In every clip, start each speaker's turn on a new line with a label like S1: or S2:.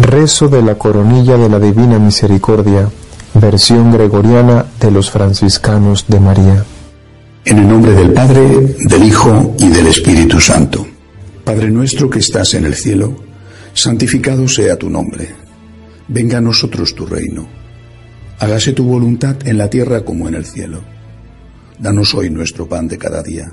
S1: Rezo de la coronilla de la Divina Misericordia, versión gregoriana de los franciscanos de María.
S2: En el nombre del Padre, del Hijo y del Espíritu Santo. Padre nuestro que estás en el cielo, santificado sea tu nombre. Venga a nosotros tu reino. Hágase tu voluntad en la tierra como en el cielo. Danos hoy nuestro pan de cada día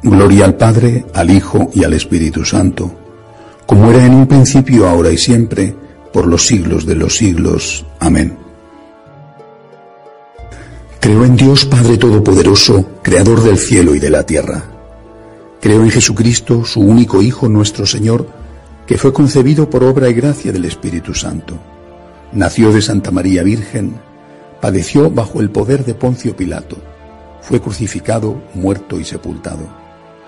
S2: Gloria al Padre, al Hijo y al Espíritu Santo, como era en un principio, ahora y siempre, por los siglos de los siglos. Amén. Creo en Dios Padre Todopoderoso, Creador del cielo y de la tierra. Creo en Jesucristo, su único Hijo, nuestro Señor, que fue concebido por obra y gracia del Espíritu Santo. Nació de Santa María Virgen, padeció bajo el poder de Poncio Pilato, fue crucificado, muerto y sepultado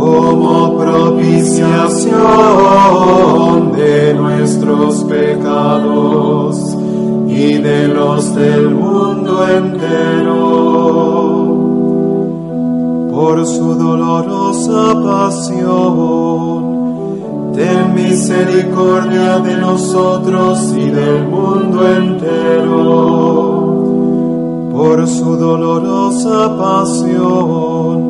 S3: como propiciación de nuestros pecados y de los del mundo entero. Por su dolorosa pasión, ten misericordia de nosotros y del mundo entero. Por su dolorosa pasión,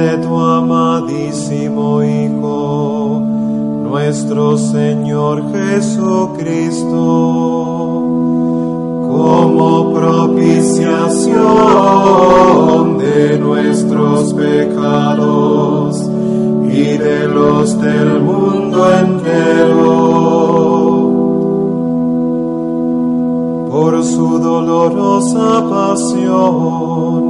S3: de tu amadísimo Hijo, nuestro Señor Jesucristo, como propiciación de nuestros pecados y de los del mundo entero. Por su dolorosa pasión,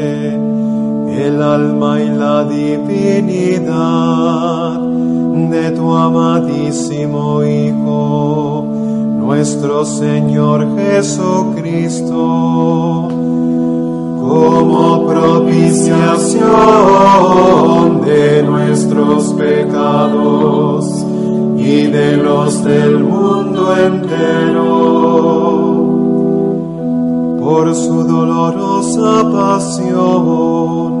S3: el alma y la divinidad de tu amadísimo Hijo nuestro Señor Jesucristo, como propiciación de nuestros pecados y de los del mundo entero. Por su dolorosa pasión,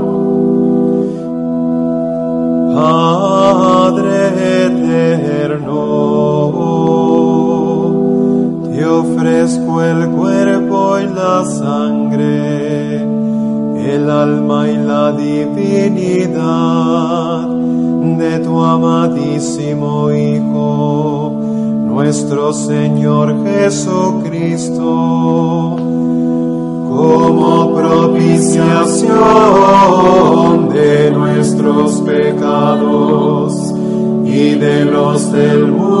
S3: Ofrezco el cuerpo y la sangre, el alma y la divinidad de tu amadísimo Hijo, nuestro Señor Jesucristo, como propiciación de nuestros pecados y de los del mundo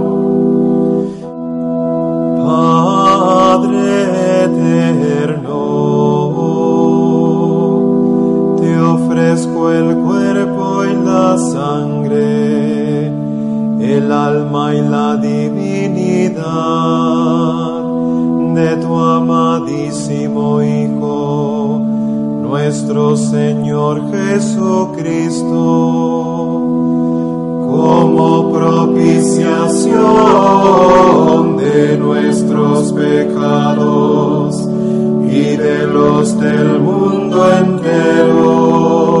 S3: El alma y la divinidad de tu amadísimo Hijo nuestro Señor Jesucristo, como propiciación de nuestros pecados y de los del mundo entero.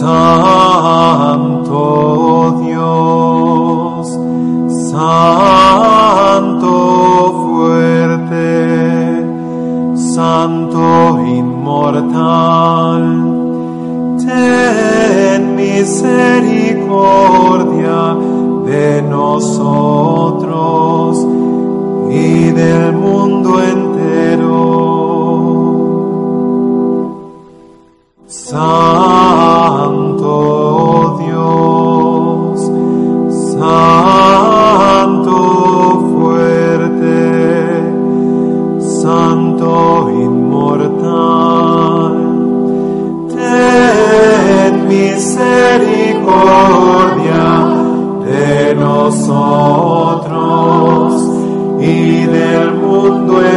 S3: Santo Dios, Santo fuerte, Santo inmortal, ten misericordia y del mundo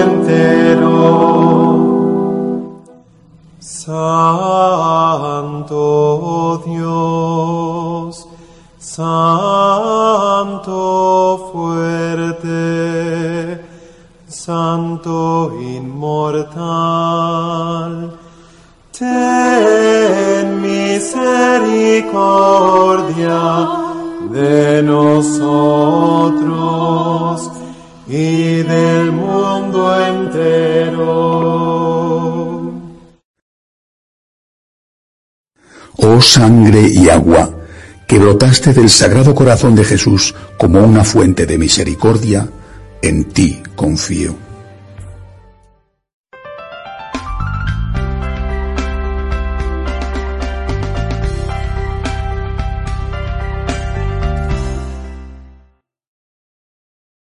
S2: sangre y agua, que brotaste del sagrado corazón de Jesús como una fuente de misericordia, en ti confío.